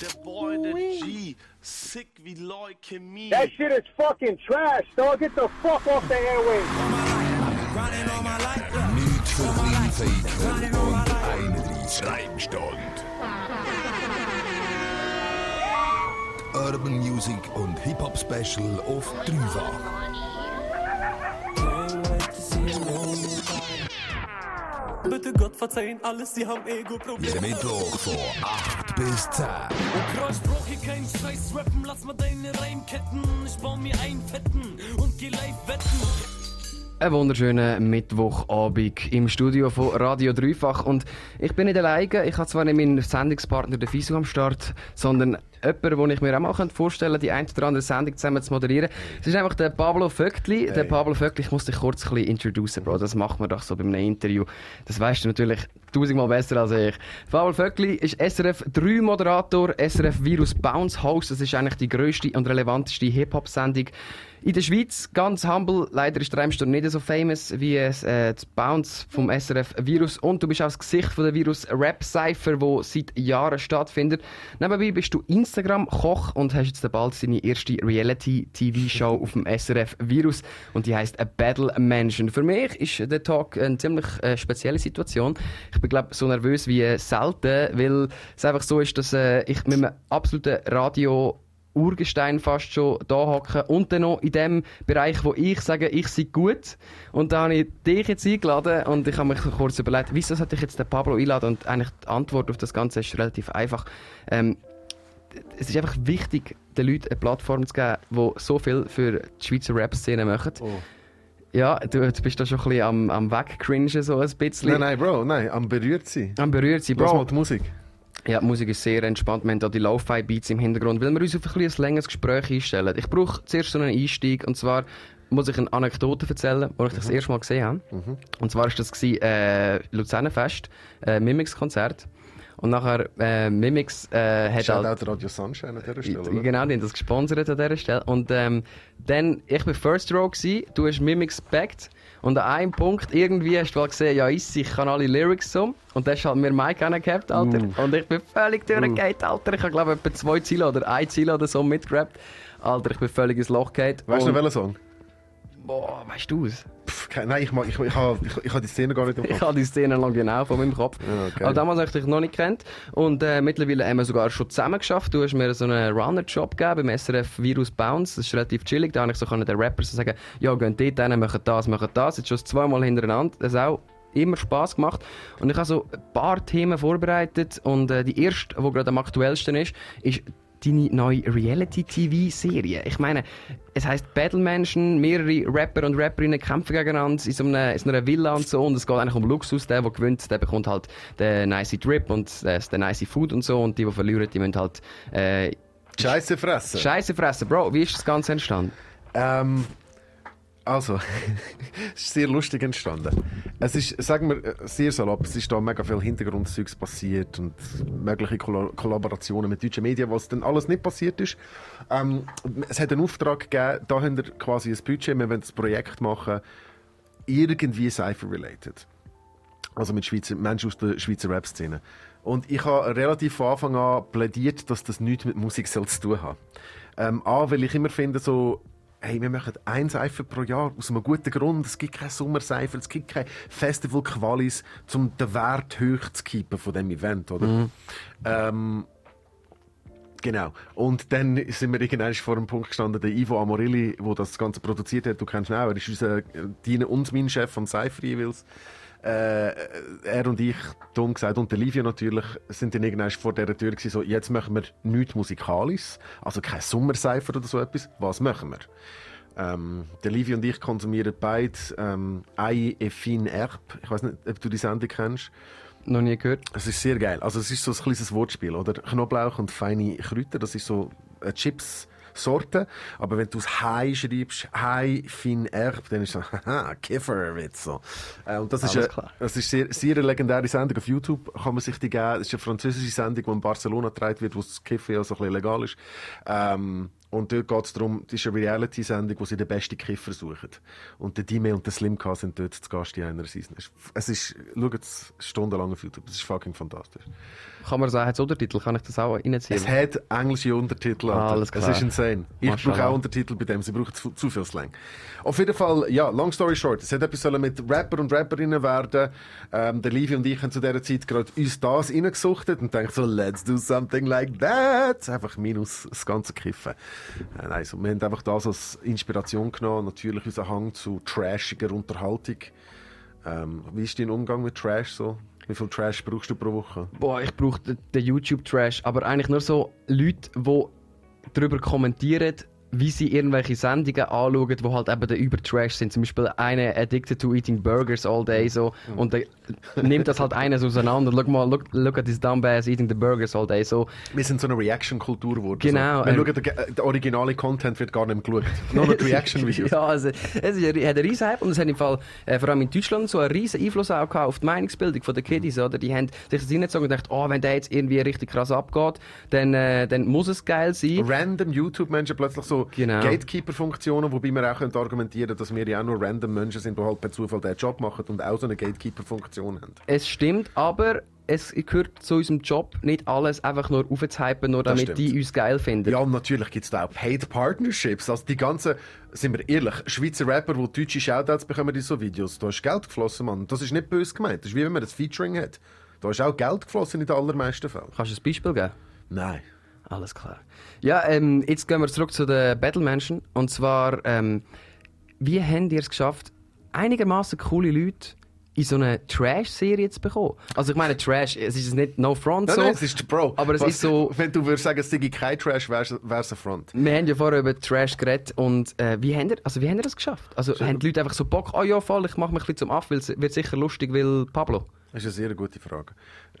Der Boy, der G, sick wie Leukämie. That shit is fucking trash, dog. Get the fuck off the airwaves. Nicht für Kleinfeiker und 31 Reimstand. Urban Music und Hip-Hop Special auf dreifach. Bitte Gott verzeihen alles, sie haben Ego-Probleme. Mittwoch von 8 bis 10. Crush brauch hier keinen Scheiß rappen, lass mal deine Reimketten. Ich baue mir einen fetten und geh live wetten. Einen wunderschönen Mittwochabend im Studio von Radio Dreifach. Und ich bin nicht alleine. Ich habe zwar nicht meinen Sendungspartner, den Fisu, am Start, sondern jemanden, den ich mir auch mal vorstellen könnte, die ein oder andere Sendung zusammen zu moderieren. Es ist einfach der Pablo Vöckli. Der Pablo Vöckli, ich muss dich kurz ein bisschen introducen, Bro. Das macht man doch so bei einem Interview. Das weißt du natürlich tausendmal besser als ich. Pablo Vöckli ist SRF 3 Moderator, SRF Virus Bounce Host. Das ist eigentlich die grösste und relevanteste Hip-Hop-Sendung in der Schweiz, ganz humble, leider ist der Reimstunde nicht so famous wie äh, das Bounce vom SRF Virus. Und du bist auch das Gesicht von der Virus Rap Cypher, wo seit Jahren stattfindet. Nebenbei bist du Instagram-Koch und hast jetzt bald deine erste Reality-TV-Show auf dem SRF Virus. Und die heißt A Battle Mansion. Für mich ist der Talk eine ziemlich äh, spezielle Situation. Ich bin, glaube so nervös wie selten, weil es einfach so ist, dass äh, ich mit einem absoluten Radio Urgestein fast schon da hocken und dann noch in dem Bereich, wo ich sage, ich sei gut. Und da habe ich dich jetzt eingeladen und ich habe mich kurz überlegt, wieso sollte ich jetzt den Pablo einladen? Und eigentlich die Antwort auf das Ganze ist relativ einfach. Ähm, es ist einfach wichtig, den Leuten eine Plattform zu geben, die so viel für die Schweizer Rap-Szene machen. Oh. Ja, du, du bist da schon ein bisschen am, am Wegcringen, so ein bisschen. Nein, nein, Bro, nein, am berührt sein. Am berührt sein, Lass Bro. mal die Musik. Ja, die Musik ist sehr entspannt. Wir haben da die Lo-Fi-Beats im Hintergrund, weil wir uns auf ein, ein längeres Gespräch einstellen. Ich brauche zuerst so einen Einstieg, und zwar muss ich eine Anekdote erzählen, wo ich das erste Mal gesehen habe. Und zwar war das gewesen, äh, Luzernenfest, äh, Mimix-Konzert. Und nachher, äh, Mimix äh, hat halt... Shoutout Radio Sunshine an dieser Stelle, oder? Genau, die haben das gesponsert an dieser Stelle. Und ähm, dann, ich war First Row, gewesen, du hast Mimix gebackt. Und an einem Punkt irgendwie hast du mal gesehen, ja, ich, ich kann alle Lyrics so. Und dann hast halt mir Mike gehabt, Alter. Und ich bin völlig durchgegangen, Alter. Ich habe, glaube ich, etwa zwei Ziele oder ein Ziel oder so mitgerappt. Alter, ich bin völlig ins Loch gefallen. Weißt du noch welchen Song? Boah, weißt du es? Nein, ich, mag- ich, ich, habe ich, ich habe die Szene gar nicht im Ich Kopf. habe die Szene noch genau von meinem Kopf. Ja, okay. Aber damals habe ich dich noch nicht kennt. Und äh, mittlerweile haben wir sogar schon zusammen geschafft. Du hast mir so einen Runner-Job gegeben beim SRF Virus Bounce. Das ist relativ chillig. Da habe ich so können den Rappers so sagen, ja, gehen dort hin, machen das, machen das. Jetzt schon zweimal hintereinander. Das hat auch immer Spaß gemacht. Und ich habe so ein paar Themen vorbereitet. Und äh, die erste, die gerade am aktuellsten ist, ist deine neue Reality-TV-Serie. Ich meine, es heißt Battle Mansion, mehrere Rapper und Rapperinnen kämpfen gegeneinander in so, einer, in so einer Villa und so. Und es geht eigentlich um Luxus. Der, der gewinnt, der bekommt halt den nice Trip und äh, den nice Food und so. Und die, die verlieren, die müssen halt äh, Scheiße fressen. Scheiße fressen. Bro, wie ist das Ganze entstanden? Ähm, also, es ist sehr lustig entstanden. Es ist, sagen wir, äh, sehr salopp, es ist da mega viel Hintergrundzeugs passiert und mögliche Kolla- Kollaborationen mit deutschen Medien, was dann alles nicht passiert ist. Ähm, es hat einen Auftrag gegeben, da haben wir quasi ein Budget, wir wollen das Projekt machen, irgendwie Cypher-related. Also mit Schweizer, Menschen aus der Schweizer Rap-Szene. Und ich habe relativ von Anfang an plädiert, dass das nichts mit Musik zu tun haben. Ähm, A, weil ich immer finde, so, hey, wir machen ein Seifer pro Jahr aus einem guten Grund. Es gibt kein Sommerseifer, es gibt keine Festival-Qualis, um den Wert hoch zu keepen von dem Event, oder? Ähm, Genau. Und dann sind wir irgendwann vor dem Punkt gestanden, der Ivo Amorilli, der das Ganze produziert hat, du kennst ihn auch, er ist unser, äh, dein und mein Chef von Cypher jeweils. Äh, er und ich, dumm gesagt, und der Livio natürlich, sind dann irgendwann vor dieser Tür gewesen, so, jetzt machen wir nichts Musikalisches, also kein Sommerseifer oder so etwas, was machen wir? Ähm, der Livio und ich konsumieren beide ähm, Ei Effin Erb. Ich weiß nicht, ob du die Sendung kennst. Noch nie gehört. Es ist sehr geil. Also es ist so ein kleines Wortspiel, oder? Knoblauch und feine Kräuter, das ist so eine Chips-Sorte. Aber wenn du es Hai schreibst, Hai, fin Erb, dann ist es so, haha, Kifferwitz. So. Äh, und das ist, Alles eine, klar. das ist sehr, sehr eine legendäre Sendung auf YouTube, kann man sich die geben. Das ist eine französische Sendung, die in Barcelona getragen wird, wo das Kiffen ja so ein bisschen legal ist. Ähm, Und dort geht es darum, das ist eine Reality-Sendung, wo sie den besten Kiffer suchen. Und der Dime und der Slimka sind dort zu Gast in einer Season. Es ist, schaut es stundenlang auf YouTube, es ist fucking fantastisch. Kann man sagen, hat es Untertitel? Kann ich das auch reinziehen? Es hat englische Untertitel, Alter. Alles klar. Es ist insane. Ich brauche auch Untertitel bei dem, sie brauchen zu, zu viel Slang. Auf jeden Fall, ja, long story short, es hat etwas mit Rapper und Rapperinnen werden. Ähm, der Livi und ich haben zu dieser Zeit gerade uns das reingesuchtet und denken so, let's do something like that. Einfach minus das ganze Kiffen. Äh, nein, so, wir haben einfach das als Inspiration genommen. Natürlich unser Hang zu trashiger Unterhaltung. Ähm, wie ist dein Umgang mit Trash so? Wie viel Trash brauchst du pro Woche? Boah, ich brauche den, den YouTube-Trash, aber eigentlich nur so Leute, die darüber kommentieren, wie sie irgendwelche Sendungen anschauen, die halt eben der Über-Trash sind. Zum Beispiel eine Addicted to Eating Burgers all day so. Und dann nimmt das halt eines auseinander. Look mal, look, look at this dumbass eating the burgers all day so. Wir sind so eine Reaction-Kultur geworden. Genau, So. Wir ähm, schauen, der, der originale Content wird gar nicht mehr geschaut. Nur noch die Reaction-Videos. Ja, also, es ist, hat einen riesen Hype und es hat im Fall, äh, vor allem in Deutschland, so einen riesen Einfluss auch gehabt auf die Meinungsbildung der Kiddies, oder? Die haben sich das reingezogen und gedacht, oh, wenn der jetzt irgendwie richtig krass abgeht, dann, äh, dann muss es geil sein. Random YouTube-Menschen plötzlich so Genau. Gatekeeper-Funktionen, wobei wir auch können argumentieren dass wir ja auch nur random Menschen sind, die halt per Zufall den Job machen und auch so eine Gatekeeper-Funktion haben. Es stimmt, aber es gehört zu unserem Job nicht alles einfach nur aufzuhypen, nur damit die uns geil finden. Ja, und natürlich gibt es da auch Paid Partnerships. Also die ganzen, sind wir ehrlich, Schweizer Rapper, die deutsche Shoutouts bekommen in so Videos, da ist Geld geflossen, Mann. Das ist nicht böse gemeint. Das ist wie wenn man das Featuring hat. Da ist auch Geld geflossen in den allermeisten Fällen. Kannst du ein Beispiel geben? Nein. Alles klar. Ja, ähm, jetzt gehen wir zurück zu den Battle-Menschen. Und zwar, ähm, wie habt ihr es geschafft, einigermaßen coole Leute in so eine Trash-Serie zu bekommen? Also ich meine, Trash, es ist nicht No Front Nein, so. nein, es ist Bro. Aber es Was- ist so- Wenn du würdest sagen, es sei kein Trash, wäre es ein Front. Wir haben ja vorher über Trash geredet und äh, wie, habt ihr, also wie habt ihr das geschafft? Also haben die Leute einfach so Bock, oh ja voll, ich mache mich ein bisschen zum Aff, weil es wird sicher lustig, weil Pablo. Das ist eine sehr gute Frage.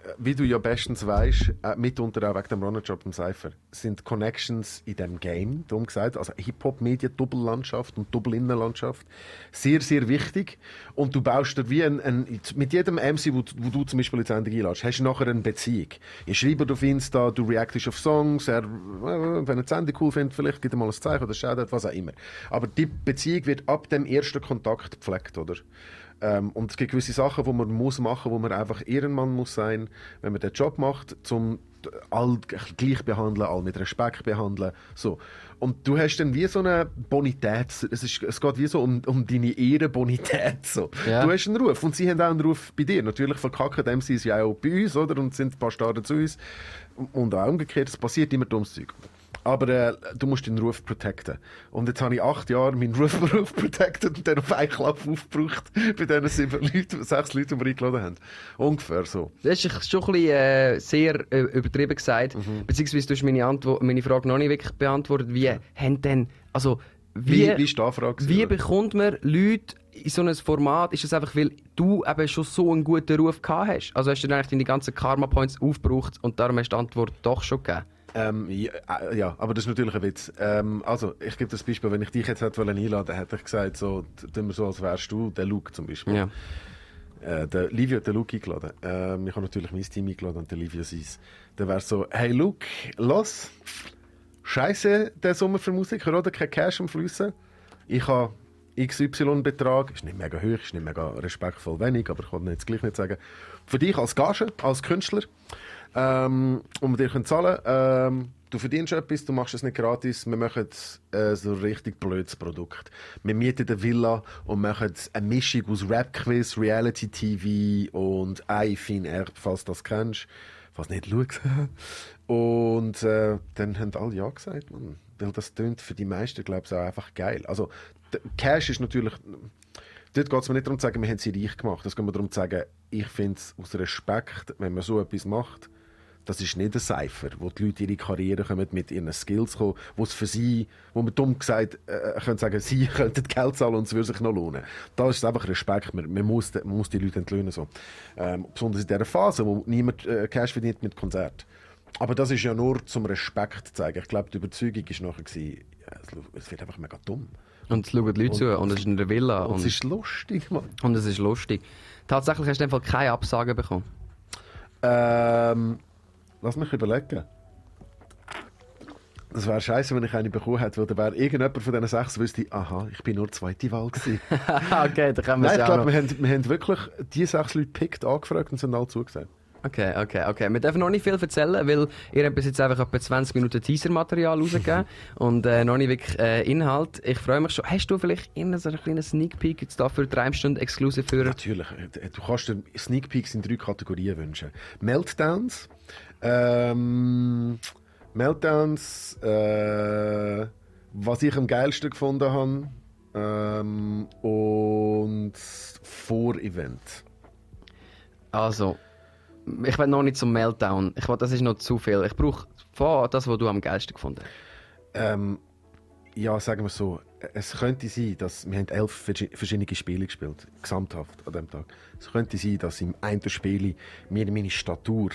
Äh, Wie du ja bestens weißt, äh, mitunter auch wegen dem Runnerjob im Cypher, sind Connections in dem Game, darum gesagt, also Hip-Hop-Media, Doppellandschaft und Doppelinnenlandschaft, sehr, sehr wichtig. Und du baust dir wie ein, ein mit jedem MC, wo, wo du zum Beispiel in die Sendung einlädst, hast du nachher eine Beziehung. Ihr schreibt auf Insta, du reactest auf Songs, er, äh, wenn er die Sendung cool findet, vielleicht gibt er mal ein Zeichen oder Shoutout, was auch immer. Aber die Beziehung wird ab dem ersten Kontakt gepflegt, oder? Ähm, und es gibt gewisse Sachen, die man muss machen, wo man einfach Ehrenmann muss sein, wenn man den Job macht, zum all gleich behandeln, all mit Respekt behandeln, so. Und du hast dann wie so eine Bonität, es, ist, es geht wie so um, um deine Ehrenbonität, so. Ja. Du hast einen Ruf und sie haben auch einen Ruf bei dir. Natürlich verkacken dem sie es ja auch bei uns, oder? Und sind ein paar Starten zu uns. Und auch umgekehrt, es passiert immer dummes Zeug. Aber äh, du musst deinen Ruf protecten. Und jetzt habe ich acht Jahre meinen Ruf, Ruf protected und dann auf einen Klapp aufgebraucht bei diesen sieben Leuten, sechs Leuten, die wir eingeladen haben. Ungefähr so. Das ist schon ein bisschen, äh, sehr äh, übertrieben gesagt. Mhm. Beziehungsweise du hast meine, Antwort, meine Frage noch nicht wirklich beantwortet. Wie haben denn, also wie, Wie, wie ist die Anfrage? wie bekommt man Leute in so ein Format? Ist es einfach, weil du eben schon so einen guten Ruf gehabt hast? Also hast du dann eigentlich deine ganzen Karma-Points aufgebraucht und darum hast du die Antwort doch schon gegeben? Ähm, ja, äh, ja, aber das ist natürlich ein Witz. Ähm, also, ich gebe das Beispiel, wenn ich dich jetzt hätte einladen, hätte ich gesagt, so, tun wir so, als wärst du der Luke zum Beispiel. Ja. Äh, der Livio hat den Luke eingeladen. Ähm, ich habe natürlich mein Team eingeladen und der Livio seins. Dann wäre so, hey Luke, los, scheiße der Sommer für Musiker, oder? Kein Cash am Flüssen. Ich habe XY-Betrag, ist nicht mega hoch, ist nicht mega respektvoll wenig, aber ich kann jetzt gleich nicht sagen. Für dich als Gage, als Künstler, ähm, und wir dir können zahlen ähm, Du verdienst etwas, du machst es nicht gratis. Wir machen äh, so ein richtig blödes Produkt. Wir mieten eine Villa und machen eine Mischung aus Rap-Quiz, Reality-TV und iFin App, falls du das kennst. Falls nicht, schau. Und äh, dann haben alle Ja gesagt, man. Weil das tönt für die meisten, glaube ich, auch einfach geil. Also, Cash ist natürlich... Dort geht es mir nicht darum zu sagen, wir haben sie reich gemacht. Es geht mir darum zu sagen, ich finde es aus Respekt, wenn man so etwas macht, das ist nicht ein Cypher, wo die Leute ihre Karriere kommen, mit ihren Skills kommen, wo es für sie, wo man dumm gesagt äh, können sagen, sie könnten Geld zahlen und es würde sich noch lohnen. Da ist es einfach Respekt, man, man, muss, man muss die Leute entlöhnen. So. Ähm, besonders in dieser Phase, wo niemand äh, Cash verdient mit Konzert. Aber das ist ja nur zum Respekt zu zeigen. Ich glaube, die Überzeugung war nachher, gewesen, es- wird einfach mega dumm. Und es schauen die Leute zu und es ist in der Villa Und und, es ist lustig, Mann. und es ist lustig. Tatsächlich hast du in dem Fall keine Absagen bekommen. Ähm, lass mich überlegen. Das wäre scheiße, wenn ich eine bekommen hätte, weil da wäre irgendjemand von diesen sechs wüsste, aha, ich bin nur zweite Wahl gewesen. okay, da können wir Nein, es ich glaube, wir haben, wir haben wirklich die sechs Leute gepickt, angefragt und sind alle zugesagt. Okay, okay, okay. Wir dürfen noch nicht viel erzählen, weil ihr habt bis jetzt einfach etwa 20 Minuten Teaser-Material rausgegeben und äh, noch nicht wirklich äh, Inhalt. Ich freue mich schon. Hast du vielleicht irgendeinen so einen kleinen Sneak Peek jetzt da für drei Stunden exklusiv für... Natürlich, äh, du kannst dir Sneak Peeks in drei Kategorien wünschen. Meltdowns, ähm, Meltdowns, äh, was ich am geilsten gefunden habe ähm, und Vor-Event. Also, ich will noch nicht zum Meltdown. Ich will, das ist noch zu viel. Ich brauche von das, was du am geilsten gefunden hast. Ähm, ja, sagen wir so, es könnte sein, dass wir haben elf verschi- verschiedene Spiele gespielt, gesamthaft an dem Tag. Es könnte sein, dass im einen Spiel mir meine Statur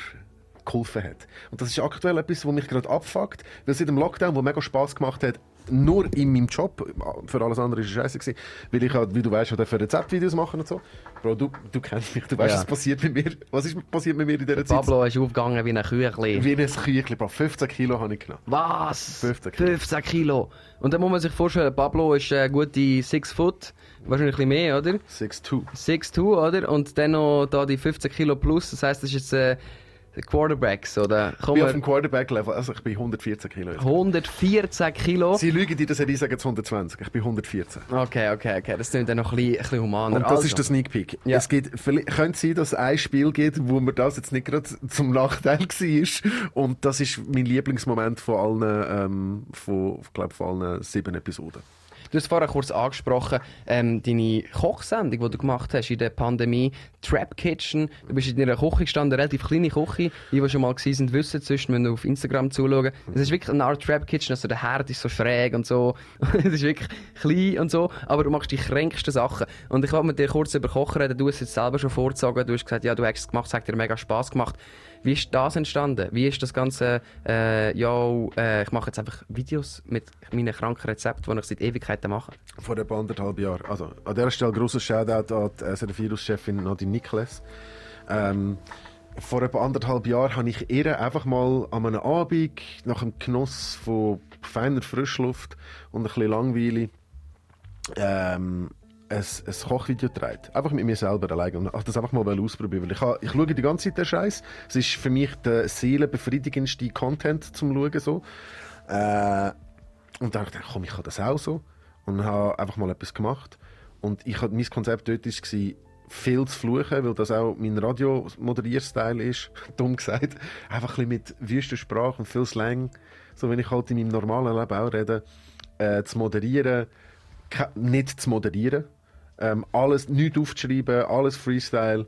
geholfen hat. Und das ist aktuell etwas, was mich gerade abfuckt, weil seit dem Lockdown, wo mega Spaß gemacht hat, nur in meinem Job, für alles andere war es scheiße, gewesen, weil ich halt, wie du weißt, halt für Rezeptvideos machen und so. Bro, du, du kennst mich, du weißt, Ja. was passiert mit mir. Was ist passiert mit mir in dieser Zeit? Pablo ist aufgegangen wie ein Küchli. Wie ein Küchli, Bro. 15 Kilo habe ich genommen. Was? 15 Kilo. 15 Kilo. Und dann muss man sich vorstellen, Pablo ist äh, gute 6 Foot, wahrscheinlich ein bisschen mehr, oder? 6'2". 6'2, oder? Und dann noch da die 15 Kilo plus, das heisst, das ist jetzt äh, Quarterbacks, oder? Ich bin auf dem Quarterback-Level, also ich bin 114 Kilo. jetzt. 114 Kilo. Sie lügen dir das nicht, sagen jetzt 120. Ich bin 114. Okay, okay, okay. Das klingt dann noch ein bisschen, ein bisschen humaner. Und das Also, ist der Sneak Peek. Ja. Es gibt, könnte sein, dass es ein Spiel gibt, wo mir das jetzt nicht gerade zum Nachteil war. Und das ist mein Lieblingsmoment von allen, ähm, von, ich glaube, von allen sieben Episoden. Du hast vorher kurz angesprochen, ähm, deine Kochsendung, die du gemacht hast in der Pandemie, Trap Kitchen. Du bist in deiner Küche gestanden, eine relativ kleine Küche. Die, die schon mal gewesen sind, wissen, sonst müssen wir auf Instagram zuschauen. Es ist wirklich eine Art Trap Kitchen, also der Herd ist so schräg und so. es ist wirklich klein und so, aber du machst die kränksten Sachen. Und ich wollte mit dir kurz über Kochen reden. Du hast es jetzt selber schon vorgezogen. Du hast gesagt, ja, du hast es gemacht, es hat dir mega Spass gemacht. Wie ist das entstanden? Wie ist das Ganze, äh, ja, äh, ich mache jetzt einfach Videos mit meinen kranken Rezepten, die ich seit Ewigkeiten mache? Vor etwa anderthalb Jahren. Also, an dieser Stelle grosses Shoutout an die äh, Virus-Chefin Nadine Nikles. Ähm, vor etwa anderthalb Jahren habe ich ihr einfach mal an einem Abend nach dem Genuss von feiner Frischluft und ein bisschen Langweile ähm, ein, ein Kochvideo gedreht. Einfach mit mir selber alleine. Und ich das einfach mal ausprobieren. Weil ich, ha- ich schaue die ganze Zeit den Scheiß. Es ist für mich der seelenbefriedigendste Content zum Schauen. So. Äh, und dann dachte ich, komm, ich kann das auch so. Und habe einfach mal etwas gemacht. Und ich mein Konzept dort war, viel zu fluchen, weil das auch mein Radio-Moderierstil ist. Dumm gesagt. Einfach ein mit wüster Sprache und viel Slang. So, wenn ich halt in meinem normalen Leben auch rede, äh, zu moderieren, nicht zu moderieren. Ähm, alles, nichts aufzuschreiben, alles Freestyle.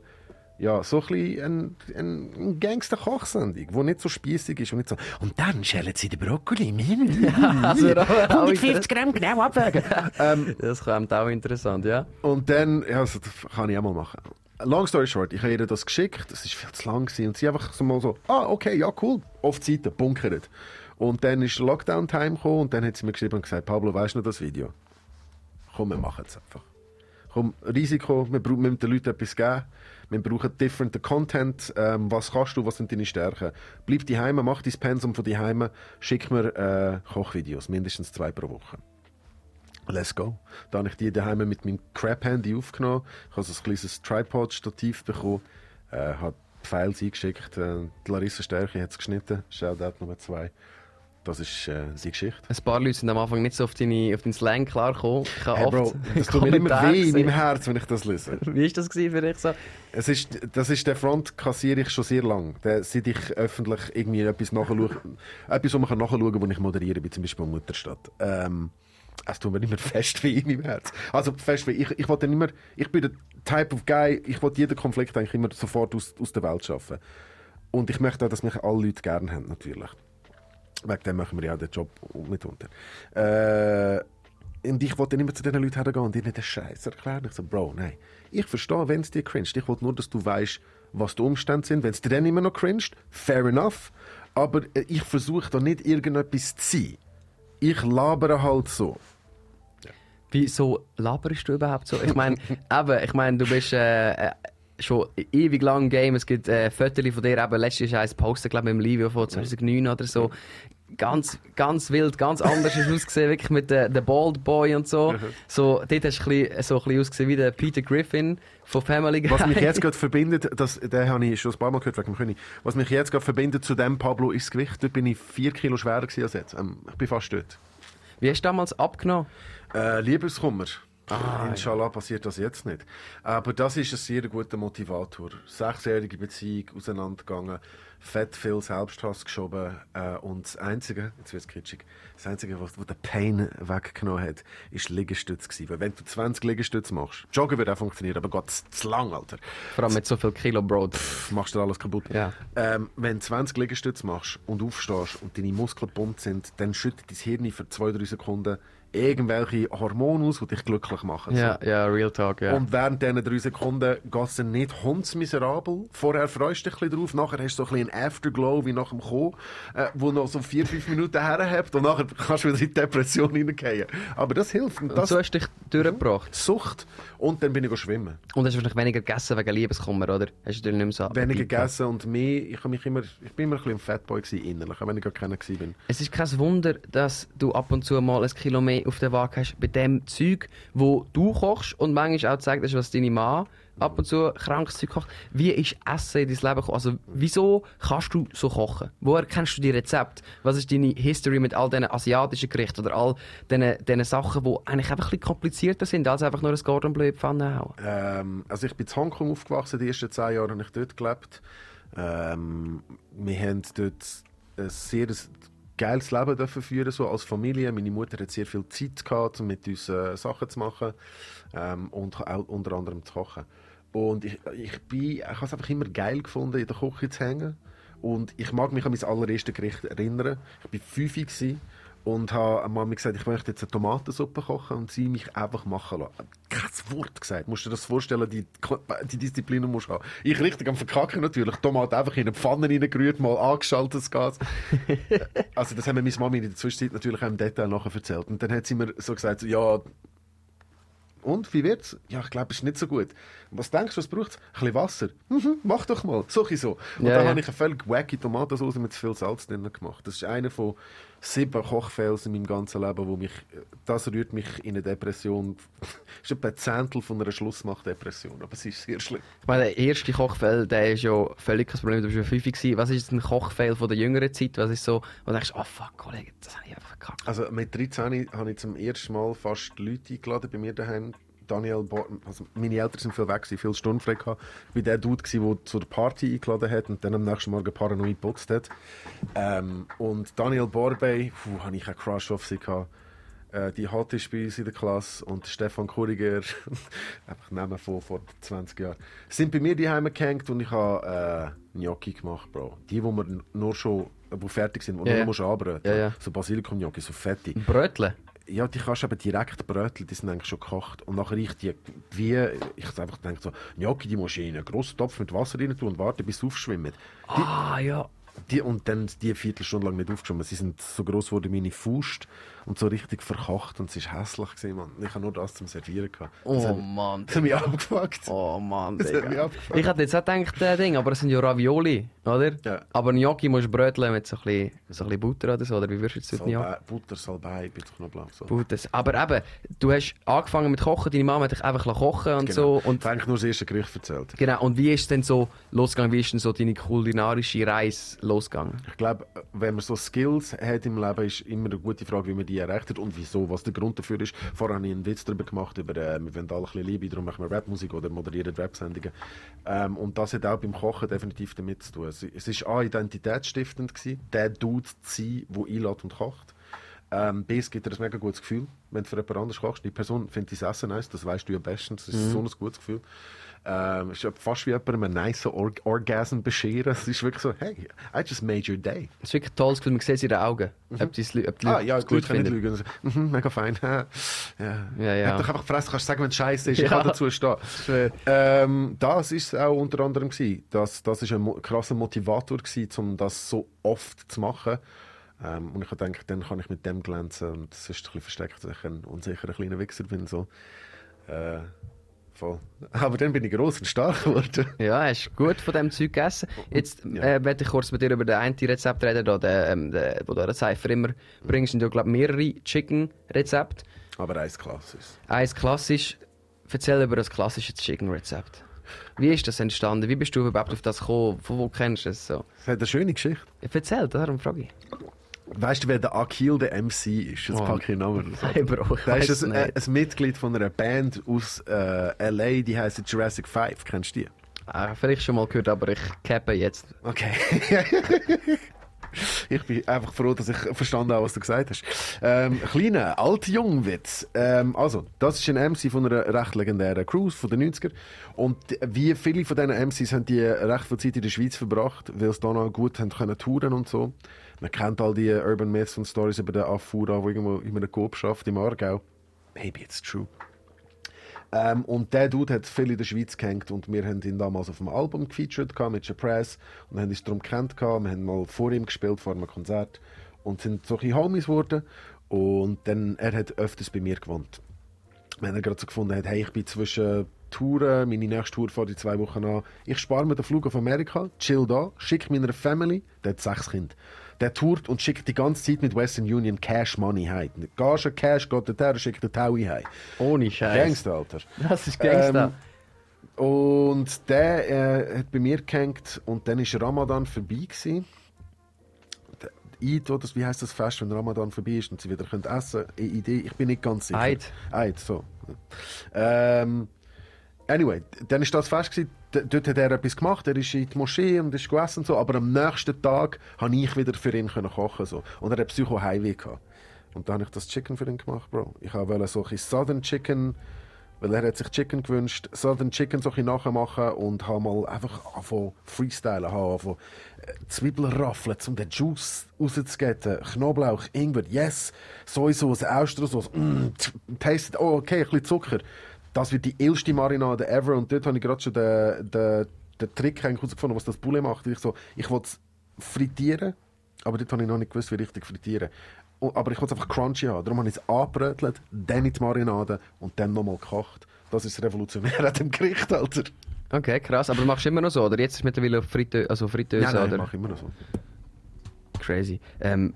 Ja, so ein bisschen ein, ein, ein Gangster-Kochsendung, die nicht so spießig ist und nicht so «Und dann schälen sie den Brokkoli». Also, 150 Gramm genau abwägen. ähm, Das kommt auch interessant, ja. und dann, ja, also, das kann ich auch mal machen. Long story short, ich habe ihr das geschickt, das ist viel zu lang gewesen, und sie einfach so mal so, ah, okay, ja, cool, auf die Seite, bunkert. Und dann ist Lockdown-Time gekommen und dann hat sie mir geschrieben und gesagt, Pablo, weißt du noch das Video? Komm, wir machen es einfach. Komm, Risiko, wir, wir den Leuten etwas geben. Wir brauchen different Content. Ähm, was kannst du, was sind deine Stärken? Bleib daheim, mach dein Pensum von daheim, schick mir äh, Kochvideos, mindestens zwei pro Woche. Let's go. Da habe ich die daheim mit meinem Crap-Handy aufgenommen. Ich habe so ein kleines Tripod-Stativ bekommen. Äh, habe die Files eingeschickt. Äh, die Larissa Stärke hat es geschnitten. Shoutout Nummer zwei. Das ist äh, die Geschichte. Ein paar Leute sind am Anfang nicht so auf, deine, auf deinen Slang klargekommen. Ich habe Hey, Bro, oft das tut mir immer weh in meinem Herz, wenn ich das lese. Wie war das für dich so? Es ist, das ist der Front kassiere ich schon sehr lang. Der, seit ich öffentlich irgendwie etwas nachschaue, etwas, wo man kann nachschauen kann, wo ich moderiere, wie zum Beispiel Mutterstadt. Ähm, es tut mir immer fest weh in meinem Herz. Also fest weh. Ich, ich wollte immer, ich bin der Type of Guy, ich wollte jeden Konflikt eigentlich immer sofort aus, aus der Welt schaffen. Und ich möchte auch, dass mich alle Leute gerne haben, natürlich. Wegen dem machen wir ja den Job mitunter. Äh, und ich wollte dann immer zu diesen Leuten hergehen und ihnen den Scheiß erklären. Ich so, Bro, nein. Ich verstehe, wenn es dir cringed. Ich wollte nur, dass du weißt, was die Umstände sind. Wenn es dir dann immer noch cringed, fair enough. Aber äh, ich versuche da nicht irgendetwas zu sein. Ich labere halt so. Wieso laberst du überhaupt so? Ich meine, eben, ich meine, du bist äh, äh, schon ewig lang im Game. Es gibt äh, Fotos von dir, eben letztes Jahr ein Poster, glaube ich, im Livio von 2009 oder so. Ganz, ganz wild, ganz anders du ausgesehen, wirklich mit dem The Bald Boy und so. so dort hast du ein bisschen, so ein bisschen ausgesehen wie der Peter Griffin von Family Guy. Was mich jetzt gerade verbindet, das, den habe ich schon ein paar Mal gehört wegen dem König. Was mich jetzt gerade verbindet zu dem Pablo ist das Gewicht. Dort bin ich vier Kilo schwerer als jetzt. Ähm, ich bin fast dort. Wie hast du damals abgenommen? Äh, Liebeskummer. Inshallah passiert das jetzt nicht. Aber das ist ein sehr guter Motivator. Sechsjährige Beziehung, auseinandergegangen, fett viel Selbsthass geschoben. Äh, und das Einzige, jetzt wird es kitschig, das Einzige, was, was den Pain weggenommen hat, ist Liegestütz gewesen. Weil wenn du 20 Liegestütze machst, Joggen wird auch funktionieren, aber Gott, zu lang, Alter. Vor allem mit so viel Kilo Brot. Pff, machst du alles kaputt. Ja. Ähm, wenn du 20 Liegestütze machst und aufstehst und deine Muskeln bunt sind, dann schüttet dein Hirn für zwei, drei Sekunden irgendwelche Hormone aus, die dich glücklich machen. Ja, ja, Real Talk, ja. Und während diesen drei Sekunden geht es nicht hundsmiserabel. Vorher freust du dich ein bisschen drauf, nachher hast du so ein bisschen einen Afterglow wie nach dem Ko, äh, wo noch so vier, fünf Minuten herhabt und nachher kannst du wieder in die Depression hineingehen. Aber das hilft. Und und das so hast du dich durchgebracht. Sucht. Und dann bin ich schwimmen. Und hast wahrscheinlich weniger gegessen wegen Liebeskummer, oder? Hast du dir nicht mehr so Weniger gegessen und mehr. Ich, hab mich immer, ich bin immer ein bisschen ein Fatboy gewesen, innerlich, auch wenn ich gar keiner bin. Es ist kein Wunder, dass du ab und zu mal ein Kilo mehr auf der Waage hast bei dem Zeug, wo du kochst und manchmal auch gezeigt hast, was deine Mann ab und zu krankes Zeug kocht. Wie ist Essen in dein Leben gekommen? Also, wieso kannst du so kochen? Woher kennst du die Rezepte? Was ist deine History mit all diesen asiatischen Gerichten oder all diesen, diesen Sachen, die eigentlich einfach ein bisschen komplizierter sind, als einfach nur ein Gordon Bleu in Pfanne hauen? Ähm, also ich bin in Hongkong aufgewachsen, die ersten zehn Jahre habe ich dort gelebt. Ähm, wir haben dort ein sehr geiles Leben dürfen führen, so als Familie. Meine Mutter hat sehr viel Zeit gehabt, um mit uns äh, Sachen zu machen ähm, und auch unter anderem zu kochen. Und ich, ich, ich habe es einfach immer geil gefunden, in der Küche zu hängen. Und ich mag mich an mein allererstes Gericht erinnern. Ich war fünf und habe Mami gesagt, ich möchte jetzt eine Tomatensuppe kochen und sie mich einfach machen lassen. Kein Wort gesagt. Musst du dir das vorstellen, die, die Disziplin musst du haben. Ich richtig am Verkacken natürlich. Tomaten einfach in eine Pfanne reingerührt, mal angeschaltet das Gas. also das haben mir meine Mami in der Zwischenzeit natürlich auch im Detail nachher erzählt. Und dann hat sie mir so gesagt, so, ja, und, wie wird's? Ja, ich glaube, es ist nicht so gut. Was denkst du, was braucht es? Ein bisschen Wasser. Mhm, mach doch mal. So so. Und Ja, dann ja. habe ich eine völlig wacky Tomatensauce mit zu viel Salz drin gemacht. Das ist einer von sieben Kochfehls in meinem ganzen Leben, wo mich, das rührt mich in eine Depression. Das ist etwa ein Zehntel von einer Schlussmachdepression. Aber es ist sehr schlimm. Ich meine, der erste Kochfehl, der ist ja völlig kein Problem. Du bist ja fünf gewesen. Was ist ein Kochfehl von der jüngeren Zeit? Was ist so, wo du denkst, oh fuck, Kollege, das habe ich einfach verkackt. Also mit 13 habe ich zum ersten Mal fast Leute eingeladen bei mir daheim. Daniel Bo also meine Eltern sind viel weg, gewesen, viel Sturmfrei gehabt. Ich war der Dude, der zur Party eingeladen hat und dann am nächsten Morgen paranoid geputzt hat. Ähm, und Daniel Borbey, puh, hatte ich einen Crush auf sie gehabt. Äh, die hatte ich bei uns in der Klasse und Stefan Kuriger, einfach Namen von vor 20 Jahren, sind bei mir daheim gehängt und ich habe äh, Gnocchi gemacht, Bro. Die, wo wir nur schon wo fertig sind, wo du ja. nur musst anbröteln. Ja, ja. So Basilikum-Gnocchi, so fette. Brötle? Ja, die kannst du eben direkt bröteln, die sind eigentlich schon gekocht. Und nachher ich die, wie, ich einfach denke so, Gnocchi, die musst du in einen grossen Topf mit Wasser rein tun und warten, bis sie aufschwimmen. Die, Ah, ja. die, und dann die Viertelstunde lang nicht aufgeschwommen. Sie sind so gross geworden wie meine Faust und so richtig verkocht und es war hässlich. Gewesen, Mann. Ich habe nur das zum Servieren gehabt. Das Oh hat, Mann. das hat mich abgefuckt. Oh Mann, Das hat mich abgefuckt. Ich hätte jetzt auch gedacht, äh, Ding, aber es sind ja Ravioli, oder? Ja. Aber Gnocchi musst du bröteln mit so ein bisschen, so ein bisschen Butter oder so, oder wie würdest du jetzt Gnocchi? Salbei, Butter, Salbei, bitte Knoblauch. So. Butter. Aber eben, du hast angefangen mit Kochen, deine Mama hat dich einfach kochen und Genau. so. Und ich habe eigentlich nur das erste Gericht erzählt. genau, und wie ist es denn so losgegangen? Wie ist denn so deine kulinarische Reise losgegangen? Ich glaube, wenn man so Skills hat im Leben, ist immer eine gute Frage, wie man die erreicht hat und wieso, was der Grund dafür ist. Vorher habe ich einen Witz darüber gemacht, über, äh, wir wollen alle ein bisschen Liebe, darum machen wir Rapmusik oder moderieren Rap-Sendungen. Ähm, und das hat auch beim Kochen definitiv damit zu tun. Es, es ist A, identitätsstiftend gewesen, der Dude zu sein, der einlädt und kocht. Ähm, B, es gibt dir ein mega gutes Gefühl, wenn du für jemand anderes kochst. Die Person findet dein Essen nice, das weißt du am besten. Das ist so ein gutes Gefühl. Ähm, es ist fast wie jemandem einen nice Or Orgasm bescheren. Es ist wirklich so, hey, I just made your day. Es ist wirklich tolles Gefühl, man sieht es in den Augen, ob, die, es- ob die Ah, ja, es gut, gut kann nicht lügen. Also, mhm, mega fein. ja. Ja, ja. Hab doch einfach fressen, kannst sagen, wenn es scheiße ist. Ich Ja. kann dazu stehen. Ähm, das ist auch unter anderem gewesen. Das, das ist ein krasser Motivator gewesen, um das so oft zu machen. Ähm, und ich habe gedacht, dann kann ich mit dem glänzen und es ist ein bisschen versteckt, dass ich ein unsicherer kleiner Wichser bin. So. Äh, voll. Aber dann bin ich gross und stark geworden. Ja, hast gut von dem Zeug gegessen. Jetzt Ja. äh, werde ich kurz mit dir über den einen Rezept reden, da, den, ähm, den, wo du eine Cypher immer bringst. sind ja, glaube mehrere Chicken-Rezepte. Aber eins klassisch. Eins klassisch. Erzähl über das klassische Chicken-Rezept. Wie ist das entstanden? Wie bist du überhaupt auf das gekommen? Von wo kennst du es so? Das hat eine schöne Geschichte. Erzähl, darum frage ich. Weißt du, wer der Akil der MC ist? Jetzt Oh. packe ich den Namen raus. Hey, Bro, ich Der ist ein, ein Mitglied von einer Band aus äh, L.A., die heißt Jurassic 5. Kennst du die? Ah, vielleicht schon mal gehört, aber ich cappe jetzt. Okay. ich bin einfach froh, dass ich verstanden habe, was du gesagt hast. Ähm, kleiner, alt-jung-Witz. Ähm, also, das ist ein MC von einer recht legendären Cruise von den 90er. Und wie viele von diesen MCs haben die recht viel Zeit in der Schweiz verbracht, weil sie da noch gut haben können touren und so. Man kennt all die Urban Myths und Stories über den Afura, der irgendwo in einem Coop schafft im Aargau. Maybe it's true. Ähm, und der Dude hat viel in der Schweiz gehängt und wir haben ihn damals auf dem Album gefeatured mit Press und haben uns darum gekannt. Wir haben mal vor ihm gespielt, vor einem Konzert und sind so ein Homies geworden und dann, er hat öfters bei mir gewohnt. Wenn er gerade so gefunden hat, hey, ich bin zwischen Touren, meine nächste Tour fährt in zwei Wochen an, ich spare mir den Flug auf Amerika, chill da, schicke meiner Family, der hat sechs Kinder, der tourt und schickt die ganze Zeit mit Western Union Cash Money heim. Gage, Cash, geht dorthin, schickt den Taui heim. Ohne Scheiß. Gangster, Alter. Das ist Gangster. Ähm, und der äh, hat bei mir gehängt und dann war Ramadan vorbei. Gewesen. Der Eid, oder wie heißt das Fest, wenn Ramadan vorbei ist und sie wieder können essen können? Idee, ich bin nicht ganz sicher. Eid. Eid, so. Ähm, anyway, dann war das Fest. Gewesen. Dort hat er etwas gemacht, er ist in die Moschee und ist gegessen und so, aber am nächsten Tag konnte ich wieder für ihn können kochen. So. Und er hat Psycho Heimweh gehabt. Und dann habe ich das Chicken für ihn gemacht, Bro. Ich wollte so ein Southern Chicken, weil er hat sich Chicken gewünscht, Southern Chicken so ein nachmachen und habe mal einfach angefangen freestylen, habe angefangen äh, Zwiebeln raffeln, um den Juice rauszugeben, Knoblauch, Ingwer, yes, Sojasauce, Austersauce, mm, t- tasted, oh okay, ein bisschen Zucker. Das wird die illste Marinade ever und dort habe ich gerade schon den, den, den Trick herausgefunden, was das Poulet macht. Ich so, ich will es frittieren, aber dort habe ich noch nicht gewusst, wie richtig frittieren. Und- Aber ich wollte es einfach crunchy haben. Darum habe ich es angebrötelt, dann in die Marinade und dann nochmal gekocht. Das ist Revolutionär an dem Gericht, Alter. Okay, krass. Aber machst du immer noch so? Oder jetzt ist mittlerweile auf Fritteuse, also Fritteuse, Nein, nein, oder? ich mache immer noch so. Crazy. Ähm,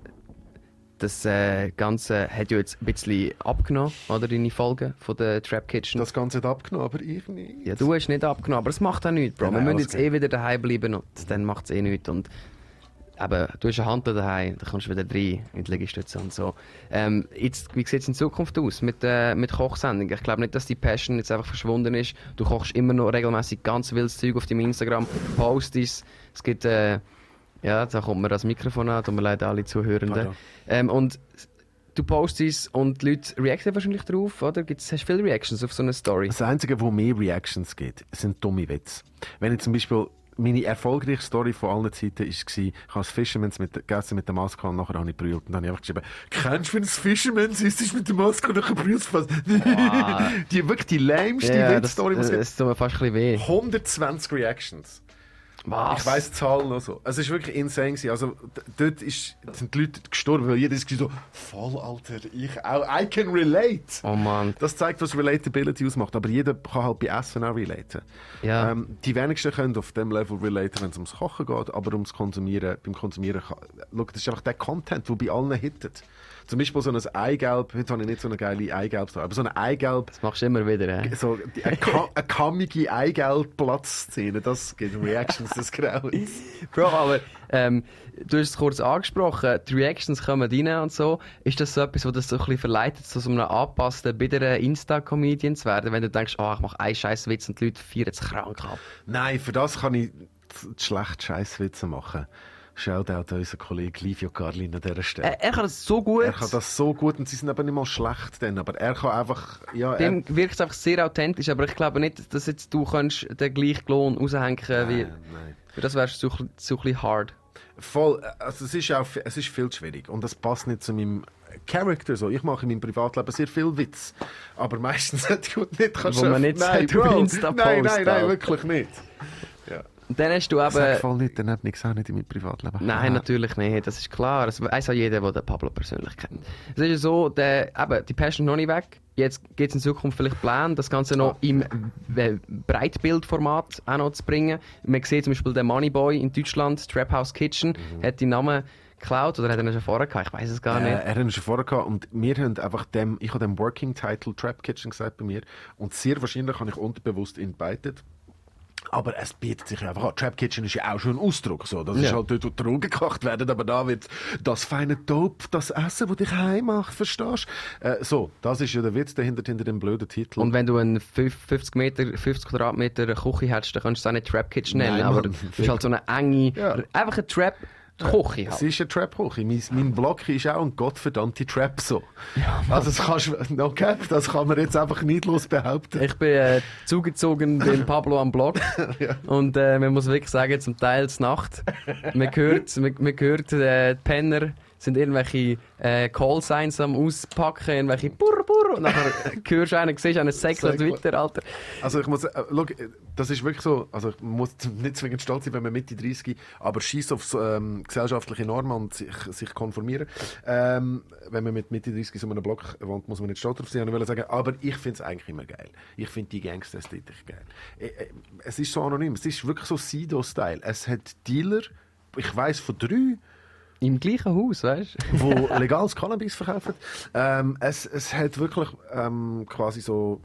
das äh, Ganze hat ja jetzt ein bisschen abgenommen, oder? Deine Folgen von der Trap Kitchen. Das Ganze hat abgenommen, aber ich nicht. ja, du hast nicht abgenommen, aber es macht auch nichts, Bro. Ja, Wir nein, müssen alles jetzt gut. eh wieder daheim bleiben und dann macht es eh nichts. Und eben, du hast eine Hand daheim, dann kommst du wieder rein in die Liegestütze und so. Ähm, jetzt, wie sieht es in Zukunft aus mit, äh, mit Kochsendungen? Ich glaube nicht, dass die Passion jetzt einfach verschwunden ist. Du kochst immer noch regelmäßig ganz wildes Zeug auf deinem Instagram, postest. Es gibt, äh, ja, da kommt mir das Mikrofon an, tut mir leid, alle Zuhörenden. Ähm, und du postest und die Leute reagieren wahrscheinlich drauf, oder? Gibt's, hast du viele Reactions auf so eine Story? Das Einzige, wo mehr Reactions gibt, sind dumme Witze. Wenn ich zum Beispiel meine erfolgreichste Story von allen Zeiten war, ich habe das Fisherman's mit, gegessen mit der Maske und nachher habe ich brüllt. Und dann habe ich einfach geschrieben, kennst du, wenn das Fisherman's ist, ist mit der Maske und nachher brüllst du fast. die wirklich die lämste Ja, das, Witzstory, die es das, gibt. das tut mir fast ein bisschen weh. 120 Reactions. Was? Ich weiss die Zahlen noch so. Es ist wirklich insane. gewesen. Also, dort ist, sind die Leute gestorben, weil jeder ist so, voll, Alter, ich auch, I can relate. Oh Mann. Das zeigt, was Relatability ausmacht. Aber jeder kann halt bei Essen auch relaten. Ja. Ähm, die wenigsten können auf dem Level relaten, wenn es ums Kochen geht, aber ums Konsumieren, beim Konsumieren, kann- schau, das ist einfach der Content, der bei allen hittet. Zum Beispiel so ein Eigelb, heute habe ich nicht so eine geile Eigelb, aber so ein Eigelb, Das machst du immer wieder, äh? so eine, eine kammige Eigelb-Platzszene, das gibt Reactions des Grauens. Bro, aber ähm, du hast es kurz angesprochen, die Reactions kommen rein und so. Ist das so etwas, was das so ein bisschen verleitet, so so einem angepassten, bitteren Insta-Comedian zu werden, wenn du denkst, oh, ich mache einen scheiß Witz und die Leute feiern es krank ab? Nein, für das kann ich schlecht Scheißwitze machen. Shoutout an unseren Kollegen Livio Carlin an dieser Stelle. Er, er kann das so gut. Er kann das so gut und sie sind aber nicht mal schlecht dann, aber er kann einfach, ja, er, Dem wirkt es einfach sehr authentisch, aber ich glaube nicht, dass jetzt du kannst den gleichen Lohn raushängen wie... Nein, nein. Für das wärst du so, so ein bisschen hard. Voll, also es ist auch, es ist viel zu schwierig und das passt nicht zu meinem Charakter so. Ich mache in meinem Privatleben sehr viel Witz, aber meistens nicht gut nicht kannst Wo man nicht nein, über Bro, nein, nein, nein, wirklich nicht. Und dann hast du Sag eben... voll nicht, dann hat nichts auch nicht in meinem Privatleben. Nein, natürlich nicht, das ist klar. Das weiss auch jeder, der den Pablo persönlich kennt. Es ist ja so, der, eben, die Passion ist noch nicht weg. Jetzt geht es in Zukunft vielleicht Plan, das Ganze noch im äh, Breitbildformat auch noch zu bringen. Man sieht zum Beispiel den Moneyboy in Deutschland, Trap House Kitchen, hat die Namen geklaut oder hat er ihn schon vorher gehabt? Ich weiß es gar Äh, nicht. er hat ihn schon vorher gehabt und wir haben einfach dem, ich habe dem Working Title Trap Kitchen gesagt bei mir und sehr wahrscheinlich habe ich unterbewusst ihn beitet. Aber es bietet sich einfach an. Trap Kitchen ist ja auch schon ein Ausdruck. So. Das ist Ja. halt dort, wo Drogen gekocht werden, aber da wird das feine Dope, das Essen, das dich heim macht, verstehst du? Äh, so, das ist ja der Witz dahinter, hinter dem blöden Titel. Und wenn du einen fünf- 50 Meter, 50 Quadratmeter Küche hättest, dann kannst du es auch nicht Trap Kitchen nennen. Nein, aber es ist halt so eine enge, Ja. einfach eine Trap Küche Es halt. ist eine Trap-Küche. Mein, mein Blog ist auch ein gottverdammte Trap so. also das kannst no cap, das kann man jetzt einfach neidlos behaupten. Ich bin äh, zugezogen beim Pablo am Blog und äh, man muss wirklich sagen, zum Teil zur Nacht. Man hört, man, man hört äh, die Penner sind irgendwelche äh, Call-Signs am Auspacken, irgendwelche Burr, Burr und nachher hörst du einen, siehst einen Säckler Säckler. weiter, Alter. Also ich muss, äh, äh, das ist wirklich so, also ich muss nicht zwingend stolz sein, wenn man Mitte 30, aber schießt auf ähm, gesellschaftliche Normen und sich, sich konformieren. Ähm, wenn man mit Mitte 30 so einem Block wohnt, muss man nicht stolz drauf sein. Ich sagen, aber ich finde es eigentlich immer geil. Ich finde die Gangster-Ästhetik geil. Äh, äh, es ist so anonym, es ist wirklich so Sido-Style. Es hat Dealer, ich weiß von drei, Im gleichen Haus, weißt du? wo legales Cannabis verkaufen. Ähm, es, es hat wirklich ähm, quasi so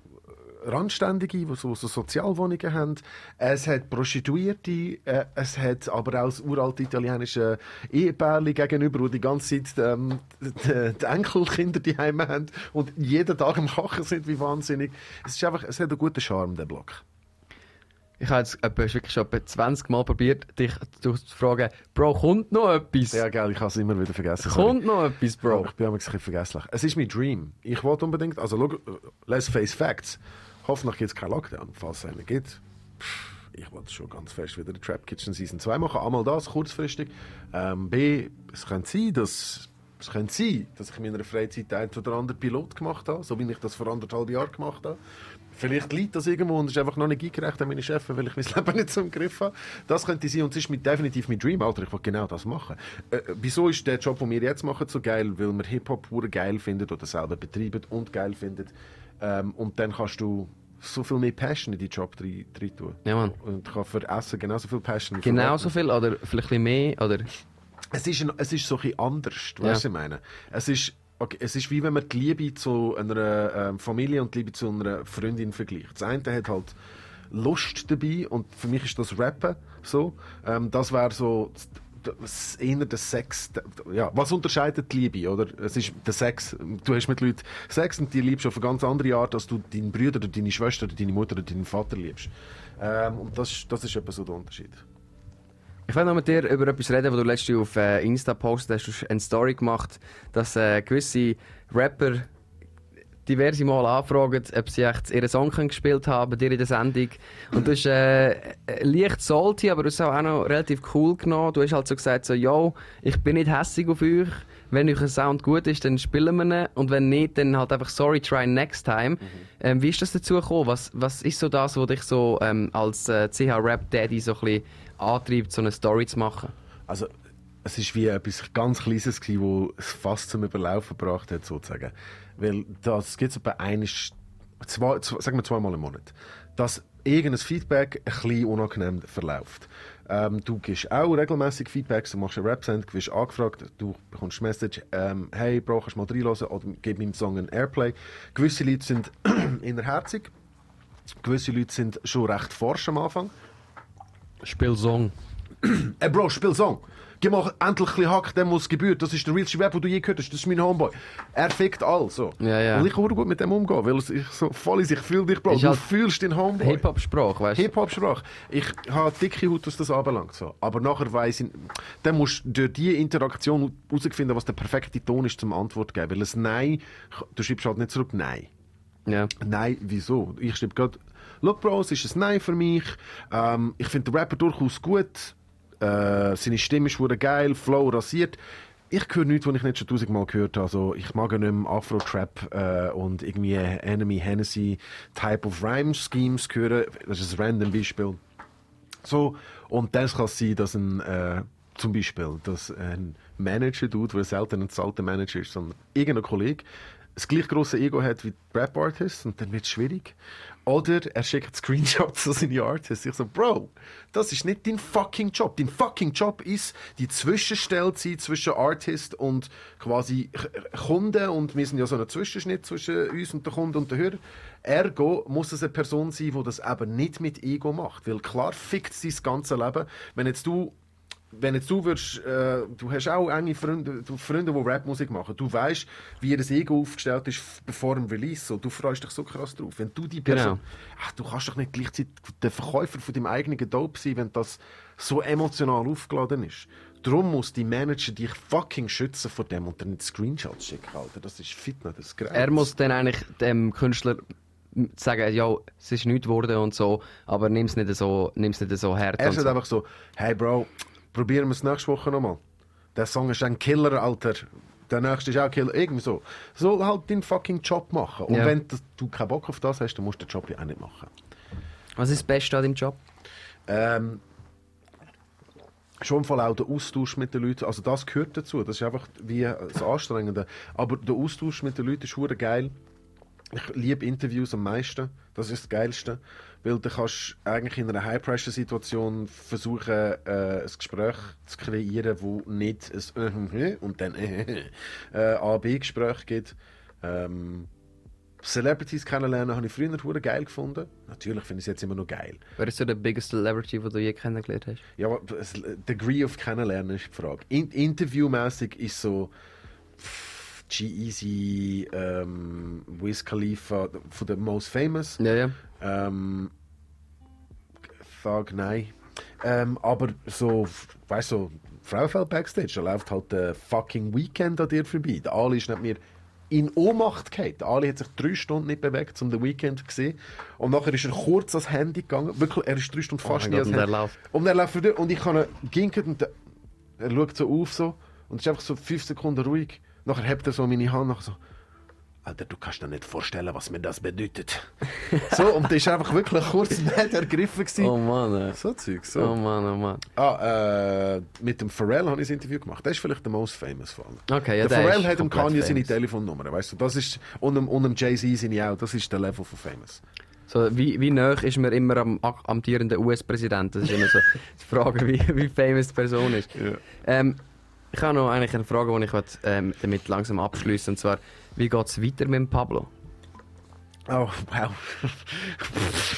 Randständige, die so, so Sozialwohnungen haben. Es hat Prostituierte, äh, es hat aber auch das uralte italienische Ehepärchen gegenüber, die die ganze Zeit ähm, die, die Enkelkinder die Heime haben und jeden Tag am Kochen sind wie wahnsinnig. Es, ist einfach, es hat einen guten Charme, der Block. Ich habe jetzt etwa, wirklich schon etwa 20 Mal probiert, dich zu fragen, Bro, kommt noch etwas? Ja, geil, ich habe es immer wieder vergessen. sorry. kommt noch etwas, Bro. Ich bin immer ein bisschen vergesslich. Es ist mein Dream. Ich wollte unbedingt, also äh, let's face facts. Hoffentlich gibt es keinen Lockdown, falls es einen gibt. Pff, Ich wollte schon ganz fest wieder die Trap Kitchen Season 2 machen. Einmal das, kurzfristig. Ähm, B, es könnte sein, dass es könnte sein, dass ich in meiner Freizeit ein oder anderen Pilot gemacht habe, so wie ich das vor anderthalb Jahren gemacht habe. Vielleicht liegt das irgendwo und ist einfach noch nicht eingereicht an meine Chefin, weil ich mein Leben nicht so im Griff habe. Das könnte sein und es ist mit, definitiv mein Dream, Alter. Ich will genau das machen. Äh, wieso ist der Job, den wir jetzt machen, so geil? Weil wir Hip-Hop pur geil finden oder selber betreiben und geil finden. Ähm, und dann kannst du so viel mehr Passion in deinen Job rein rein tun. Ja, Mann. Und kann für Essen genauso viel Passion. Genauso viel oder vielleicht ein bisschen mehr? Oder? Es ist, ein, es ist so ein bisschen anders, weißt du, Ja. was ich meine? Es ist, okay, es ist wie wenn man die Liebe zu einer ähm, Familie und die Liebe zu einer Freundin vergleicht. Das eine hat halt Lust dabei und für mich ist das Rappen so. Ähm, das wäre so das, eher der Sex. Ja, was unterscheidet die Liebe, oder? Es ist der Sex. Du hast mit Leuten Sex und die liebst auf eine ganz andere Art, als du deinen Bruder oder deine Schwester oder deine Mutter oder deinen Vater liebst. Ähm, und das, das ist etwa so der Unterschied. Ich will noch mit dir über etwas reden, was du letztens auf äh, Insta postet hast. Du hast eine Story gemacht, dass äh, gewisse Rapper diverse Mal anfragen, ob sie echt ihren Song gespielt haben dir in der Sendung. Und du hast äh, leicht salty, aber du hast es auch noch relativ cool genommen. Du hast halt so gesagt, so, yo, ich bin nicht hässig auf euch. Wenn euch ein Sound gut ist, dann spielen wir ihn. Und wenn nicht, dann halt einfach sorry, try next time. Ähm, wie ist das dazu gekommen? Was, was ist so das, was dich so ähm, als äh, CH-Rap-Daddy so ein bisschen antreibt, so eine Story zu machen? Also, es ist wie etwas ganz Kleines wo es fast zum Überlaufen gebracht hat, sozusagen. Weil das gibt es bei eines, zwei, zwei, sagen wir zweimal im Monat, dass irgendein Feedback ein bisschen unangenehm verläuft. Ähm, du gibst auch regelmäßig Feedbacks, du machst einen Rap-Send, du wirst angefragt, du bekommst eine Message, ähm, hey, Bro, kannst du mal reinhören oder gib meinem Song einen Airplay. Gewisse Leute sind innerherzig, gewisse Leute sind schon recht forsch am Anfang. Spiel Song. Ey Bro, spiel Song. Gib mal endlich ein Hack, dem muss gebührt. Das ist der realste Rap, den du je gehört hast. Das ist mein Homeboy. Er fickt all, so. Ja, ja. Und ich kann auch gut mit dem umgehen, weil ich so voll in sich fühle dich, Bro. Ist du halt fühlst den Homeboy. Hip-Hop-Sprache, weißt du? Hip-Hop-Sprache. Ich habe dicke Haut, was das anbelangt. So. Aber nachher weiss ich, dann musst du durch diese Interaktion herausfinden, was der perfekte Ton ist zum Antwort geben. Weil ein Nein, du schreibst halt nicht zurück Nein. Ja. Nein, wieso? Ich schreibe gerade, look Bro, es ist ein Nein für mich. Ähm, ich finde den Rapper durchaus gut. Äh, seine Stimme ist wurde geil, Flow rasiert. Ich höre nichts, was ich nicht schon tausendmal gehört habe. Also, ich mag ja nicht mehr Afro-Trap äh, und irgendwie Enemy Hennessy Type of Rhyme Schemes hören. Das ist ein random Beispiel. So, und das kann sein, dass ein, äh, zum Beispiel, dass ein Manager tut, der selten ein zahlter Manager ist, sondern irgendein Kollege, das gleich grosse Ego hat wie die Rap-Artists und dann wird es schwierig. Oder er schickt Screenshots an seine Artists. Ich so, Bro, das ist nicht dein fucking Job. Dein fucking Job ist, die Zwischenstelle zu sein zwischen Artist und quasi Kunden. Und wir sind ja so ein Zwischenschnitt zwischen uns und der Kunde und der Hörer. Ergo muss es eine Person sein, die das eben nicht mit Ego macht. Weil klar fickt sein ganze Leben. Wenn jetzt du wenn jetzt du würdest, äh, du hast auch enge Freunde, du Freunde, die Rapmusik machen, du weißt, wie ihr das Ego aufgestellt ist bevor dem Release. So, du freust dich so krass drauf. Wenn du die Person, ach, du kannst doch nicht gleichzeitig der Verkäufer von deinem eigenen Dope sein, wenn das so emotional aufgeladen ist. Darum muss die Manager dich fucking schützen vor dem und dann nicht Screenshots schicken, Alter. Das ist Fitness, das Graus. Er muss dann eigentlich dem Künstler sagen, ja, es ist nichts geworden und so, aber nimm es nicht so, nimm's nicht so hart. Er und sagt so. einfach so, hey Bro, probieren wir es nächste Woche nochmal. Der Song ist ein Killer, Alter. Der nächste ist auch Killer. Irgendwie so. So halt deinen fucking Job machen. Und Ja. wenn das- du keinen Bock auf das hast, dann musst du den Job ja auch nicht machen. Was ist das Beste an deinem Job? Ähm, schon Fall auch der Austausch mit den Leuten. Also das gehört dazu. Das ist einfach wie das Anstrengende. Aber der Austausch mit den Leuten ist geil. Ich liebe Interviews am meisten. Das ist das Geilste. Weil du kannst eigentlich in einer High-Pressure-Situation versuchen, äh, ein Gespräch zu kreieren, wo nicht ein äh, und dann äh, äh, A-B-Gespräch gibt. Ähm, Celebrities kennenlernen habe ich früher hure geil gefunden. Natürlich finde ich es jetzt immer noch geil. Wer ist so der biggest Celebrity, den du je kennengelernt hast? Ja, aber das Degree of Kennenlernen ist die Frage. In Interviewmäßig ist so pff, G-Eazy, ähm, Wiz Khalifa, von den most famous. Ja, ja. Ähm, Thug, nein. Ähm, aber so, weißt du, so, Frauenfeld Backstage, da läuft halt der fucking Weekend an dir vorbei. Der Ali ist nicht mehr in Ohnmacht gefallen. Der Ali hat sich drei Stunden nicht bewegt, um den Weekend zu sehen. Und nachher ist er kurz ans Handy gegangen. Wirklich, er ist drei Stunden fast mein nie Gott, ans und er Handy. läuft. Und er läuft vor dir und ich kann ihn ginken und er schaut so auf so und ist einfach so fünf Sekunden ruhig. Nachher hebt er so meine Hand nachher so Alter, du kannst dir nicht vorstellen, was mir das bedeutet. so, und das ist einfach wirklich kurz nicht ergriffen gewesen. Oh Mann, ey. So Zeug, so. Oh Mann, oh Mann. Ah, äh, mit dem Pharrell habe ich ein Interview gemacht. Der ist vielleicht der most famous von allen. Okay, ja, der der Pharrell hat dem Kanye seine famous. Telefonnummer, weißt du. Das ist, und dem, und dem Jay-Z seine auch. Das ist der Level von famous. So, wie, wie nah ist man immer am amtierenden US-Präsidenten? Das ist immer so die Frage, wie, wie famous die Person ist. Ja. Ähm, ich habe noch eigentlich eine Frage, die ich ähm, damit langsam abschließen Und zwar, wie geht es weiter mit Pablo? Oh, wow.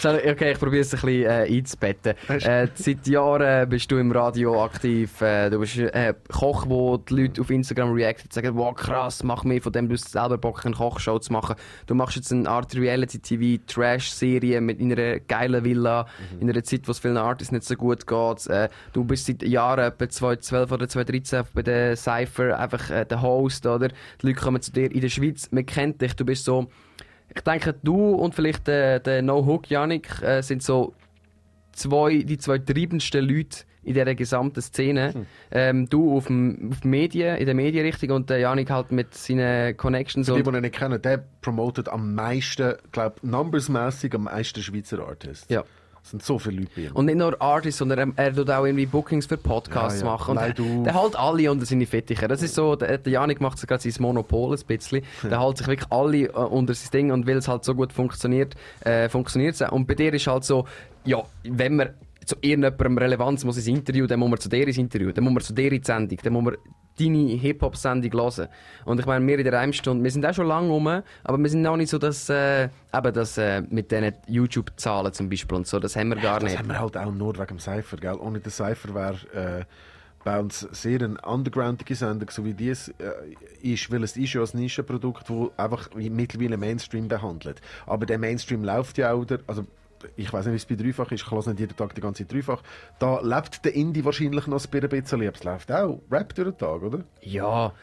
Okay, ich probiere es ein bisschen äh, einzubetten. Äh, seit Jahren bist du im Radio aktiv. Äh, du bist äh, Koch, wo die Leute auf Instagram reacten und sagen, wow krass, mach mehr von dem, du hast selber Bock, eine Kochshow zu machen. Du machst jetzt eine Art Reality-TV-Trash-Serie mit in einer geilen Villa, in einer Zeit, wo es vielen Artists nicht so gut geht. Äh, du bist seit Jahren, etwa 2012 oder 2013, bei der Cypher einfach äh, der Host, oder? Die Leute kommen zu dir in der Schweiz, man kennt dich, du bist so... Ich denke, du und vielleicht der, der No Hook Yannick äh, sind so zwei, die zwei treibendsten Leute in dieser gesamten Szene. Ähm, du auf, dem, auf Medien, in der Medienrichtung und der Janik halt mit seinen Connections. Die, die ihn nicht kennen, der promotet am meisten, glaube numbersmäßig am meisten Schweizer Artists. Ja. Es sind so viele Leute bei ihm. und nicht nur Artists, sondern er, er tut auch irgendwie Bookings für Podcasts Ja, ja. machen. Und Leid der, der hält alle unter seine Fittiche. Das ist so, der, der Janik macht so gerade sein Monopol ein bisschen. Der hält sich wirklich alle äh, unter sein Ding und weil es halt so gut funktioniert, äh, funktioniert es. Und bei dir ist halt so, ja, wenn man zu irgendjemandem Relevanz muss ins Interview, dann muss man zu dir ins Interview, dann muss man zu dir in die Sendung, dann muss man deine Hip-Hop-Sendung hören. Und ich meine, wir in der Reimstunde, wir sind auch schon lange rum, aber wir sind noch nicht so, dass, äh, eben das äh, mit diesen YouTube-Zahlen zum Beispiel und so, das haben wir gar das nicht. haben wir halt auch nur wegen dem Cypher, gell? Ohne den Cypher wäre äh, bei uns sehr eine undergroundige Sendung, so wie dies äh, ist, weil es ist ja ein Nischenprodukt, das einfach mittlerweile Mainstream behandelt. Aber der Mainstream läuft ja auch, der, also ich weiß nicht, wie es bei Dreifach ist, ich lasse nicht jeden Tag die ganze Zeit Dreifach. Da lebt der Indie wahrscheinlich noch ein bisschen, aber es läuft auch Rap durch den Tag, oder? Ja,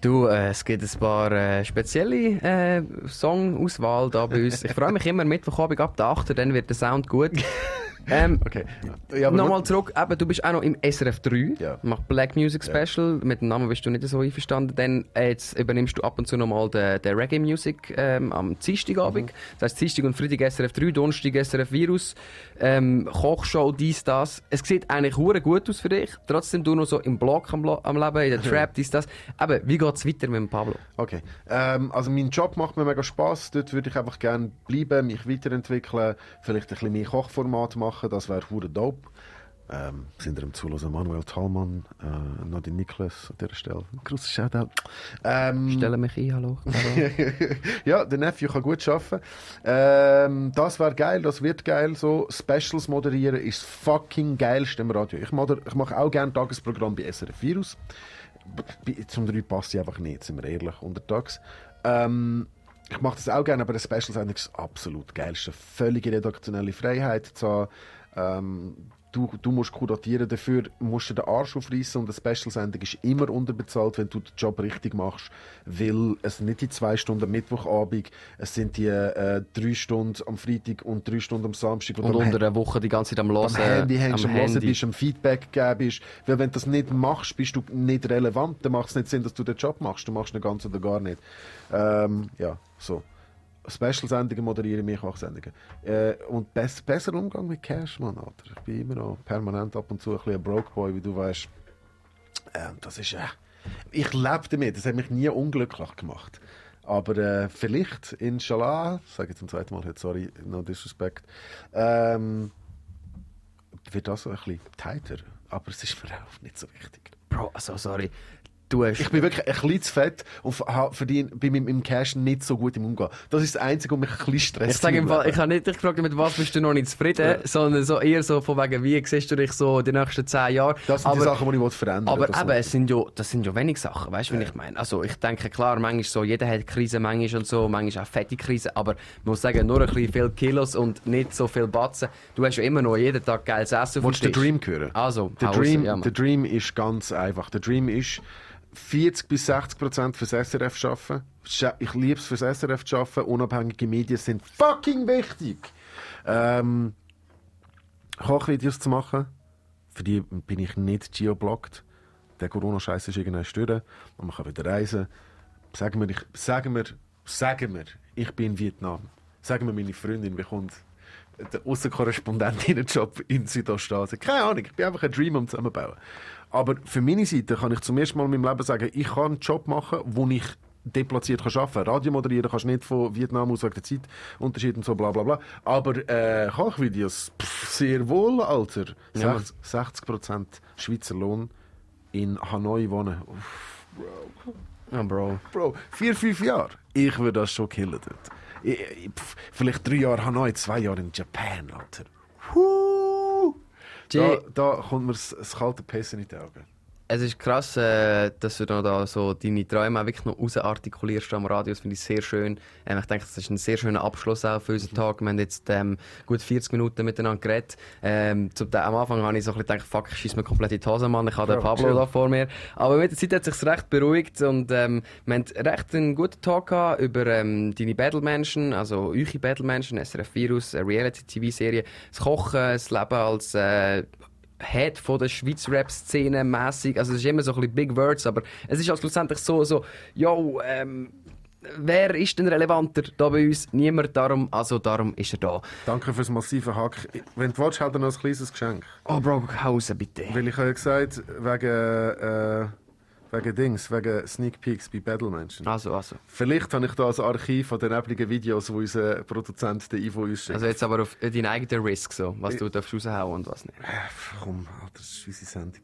du, äh, es gibt ein paar äh, spezielle äh, Songauswahl da bei uns. Ich freue mich immer Mittwochabend ab der 8. dann wird der Sound gut. Ähm, Okay. Ja, Nochmal zurück, eben, du bist auch noch im SRF 3, Ja. macht Black Music Special, mit dem Namen bist du nicht so einverstanden, dann äh, jetzt übernimmst du ab und zu nochmal den, den Reggae Music ähm, am Dienstagabend, Mhm. das heißt Dienstag und Freitag SRF 3, Donnerstag SRF Virus, ähm, Kochshow, dies, das. Es sieht eigentlich hure gut aus für dich, trotzdem du noch so im Blog am, am Leben, in der Trap, dies, das. Aber wie geht's weiter mit dem Pablo? Okay. Ähm, also mein Job macht mir mega Spaß. Dort würde ich einfach gerne bleiben, mich weiterentwickeln, vielleicht ein bisschen mehr Kochformat machen. Das wäre hure dope. Ähm, sind ihr im Zuhören Manuel Thalmann, äh, Nadine Niklas an dieser Stelle. Grosses Shoutout. Ähm, Stelle mich ein, hallo. ja, der Nephew kann gut arbeiten. Ähm, das wäre geil, das wird geil. So Specials moderieren ist das fucking geilste im Radio. Ich, moder ich mache auch gerne Tagesprogramm bei SRF Virus. Bei- Zum 3 passt sie einfach nicht, sind wir ehrlich, untertags. Ähm, ich mache das auch gerne, aber eine Special-Sendung ist das absolut geilste. Völlige redaktionelle Freiheit zu haben. Ähm, du, du musst kuratieren, dafür musst du den Arsch aufreißen und eine Special-Sendung ist immer unterbezahlt, wenn du den Job richtig machst, weil es sind nicht die zwei Stunden am Mittwochabend, es sind die äh, drei Stunden am Freitag und drei Stunden am Samstag. Und am unter der Woche die ganze Zeit am Hören. am Handy hängst, am am Hören Handy. bist, am Feedback geben bist. Weil wenn du das nicht machst, bist du nicht relevant. Dann macht es nicht Sinn, dass du den Job machst. Du machst ihn ganz oder gar nicht. Ähm, ja, so. Special-Sendungen moderieren, Mehrkochsendungen. Äh, und bess besser Umgang mit Cash, Mann, Alter. Ich bin immer noch permanent ab und zu ein bisschen ein Broke Boy, wie du weißt. Ähm, das ist, äh, ich lebe damit. Das hat mich nie unglücklich gemacht. Aber äh, vielleicht, inshallah, sage ich zum zweiten Mal heute, sorry, no disrespect, ähm, wird das so ein bisschen tighter. Aber es ist mir auch nicht so wichtig. Bro, also sorry. Du hast... Ich bin wirklich ein bisschen zu fett und verdiene bei meinem Cash nicht so gut im Umgehen. Das ist das Einzige, was mich ein bisschen stresst. Ich sage im Fall, ich habe nicht dich gefragt, mit was bist du noch nicht zufrieden, sondern so eher so von wegen, wie siehst du dich so die nächsten zehn Jahre. das sind aber, die Sachen, die ich verändern aber das eben, es sind ja, das sind ja wenig Sachen, weißt du, wie ich meine? Also ich denke, klar, manchmal so, jeder hat Krisen, manchmal und so, manchmal auch fette Krisen, aber man muss sagen, nur ein bisschen viel Kilos und nicht so viel Batzen. Du hast ja immer noch jeden Tag geiles Essen auf dem den. Dream hören? Also, der Dream, ja, der Dream ist ganz einfach. Der Dream ist 40 bis 60 Prozent fürs SRF arbeiten. Ich liebe es fürs SRF zu arbeiten. Unabhängige Medien sind fucking wichtig. Ähm, Kochvideos zu machen. Für die bin ich nicht geoblockt. Der Corona-Scheiß ist irgendwann stört und man kann wieder reisen. Sagen wir, ich, sagen wir, sagen wir, ich bin in Vietnam. Sagen wir, meine Freundin bekommt den Außenkorrespondentinnenjob in Südostasien. Keine Ahnung, ich bin einfach ein Dream am Zusammenbauen. Aber für meine Seite kann ich zum ersten Mal in meinem Leben sagen, ich kann einen Job machen, wo ich deplatziert kann arbeiten kann. Radio moderieren kannst du nicht von Vietnam aus wegen der Zeitunterschied und so bla bla bla. Aber äh, Kochvideos, pff, sehr wohl, Alter. Ja, 60, 60% Schweizer Lohn in Hanoi wohnen. Uff, Ja, Bro. Bro, vier, fünf Jahre. Ich würde das schon killen dort. Ich, ich, pff, vielleicht drei Jahre Hanoi, zwei Jahre in Japan, Alter. Huh. Da, da kommt mir das, das kalte Pissen in die Augen. Es ist krass, äh, dass du da so deine Träume auch wirklich noch rausartikulierst am Radio. Das finde ich sehr schön. Ähm, ich denke, das ist ein sehr schöner Abschluss auch für unseren Tag. Wir haben jetzt ähm, gut 40 Minuten miteinander geredet. Ähm, zum, am Anfang habe ich so ein bisschen gedacht, fuck, ich schieße mir komplett in die Hose, Mann. Ich habe den Pablo da vor mir. Aber mit der Zeit hat es sich recht beruhigt und ähm, wir haben recht einen guten Talk gehabt über ähm, deine Battle-Menschen, also eure Battle-Menschen, SRF Virus, eine Reality-TV-Serie, das Kochen, das Leben als äh, Head von der Schweiz Rap-Szene mäßig. Also es ist immer so ein bisschen Big Words, aber es ist halt schlussendlich so, so, yo, ähm, wer ist denn relevanter da bei uns? Niemand, darum, also darum ist er da. Danke fürs massive Hack. Wenn du willst, halt noch ein kleines Geschenk. Oh Bro, Hause bitte. Weil ich habe ja gesagt, wegen, äh, wegen Dings, wegen Sneak Peeks bei Battlemenschen. Also, also. Vielleicht habe ich da ein Archiv von den nebligen Videos, die unser Produzent der Ivo uns schickt. Also jetzt aber auf deinen eigenen Risk, so, was du darfst raushauen und was nicht. Äh, Komm, Alter, das ist unsere Sendung.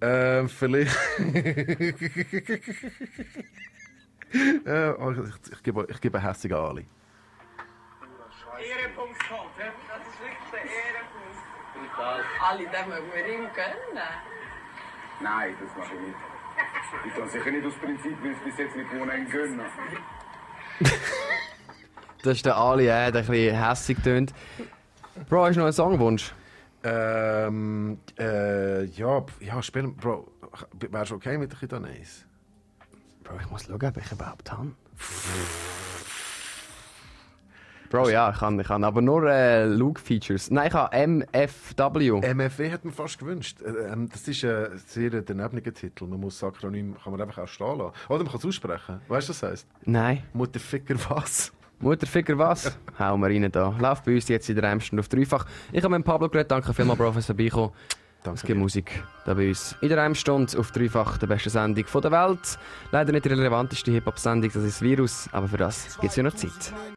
Ähm, vielleicht. äh, oh, ich, ich, gebe, ich gebe einen hässigen Ali. Ehrenpunkt kommt? Das ist wirklich der Ehrenpunkt. Alle, das mögen wir ihm gönnen. Nein, das mache ich nicht. Ich kann sicher nicht aus Prinzip, weil es bis jetzt nicht gewonnen gönnen. Das ist der Ali, äh, der ein bisschen hässig tönt. Bro, hast du noch einen Songwunsch? Ähm, äh, ja, ja, spielen, Bro, wärst du okay mit der Chitanese? Bro, ich muss schauen, ob ich überhaupt habe. Bro, ja, ich kann, ich kann. Aber nur äh, Look-Features. Nein, ich habe MFW. MFW hat man fast gewünscht. Äh, ähm, Das ist ein sehr danebeniger Titel. Man muss das Akronym kann man einfach auch stehen lassen. Oder man kann es aussprechen. Weißt du, was das heisst? Nein. Mutterficker was? Mutterficker was? Hauen wir rein da. Läuft bei uns jetzt in der Ärmsten auf dreifach. Ich habe mit Pablo geredet. Danke vielmals, Bro, fürs Vorbeikommen. Danke Es gibt. Musik da bei uns. In der Ärmstunde auf dreifach, der beste Sendung der Welt. Leider nicht die relevanteste Hip-Hop-Sendung, das ist das Virus. Aber für das gibt es ja noch Zeit.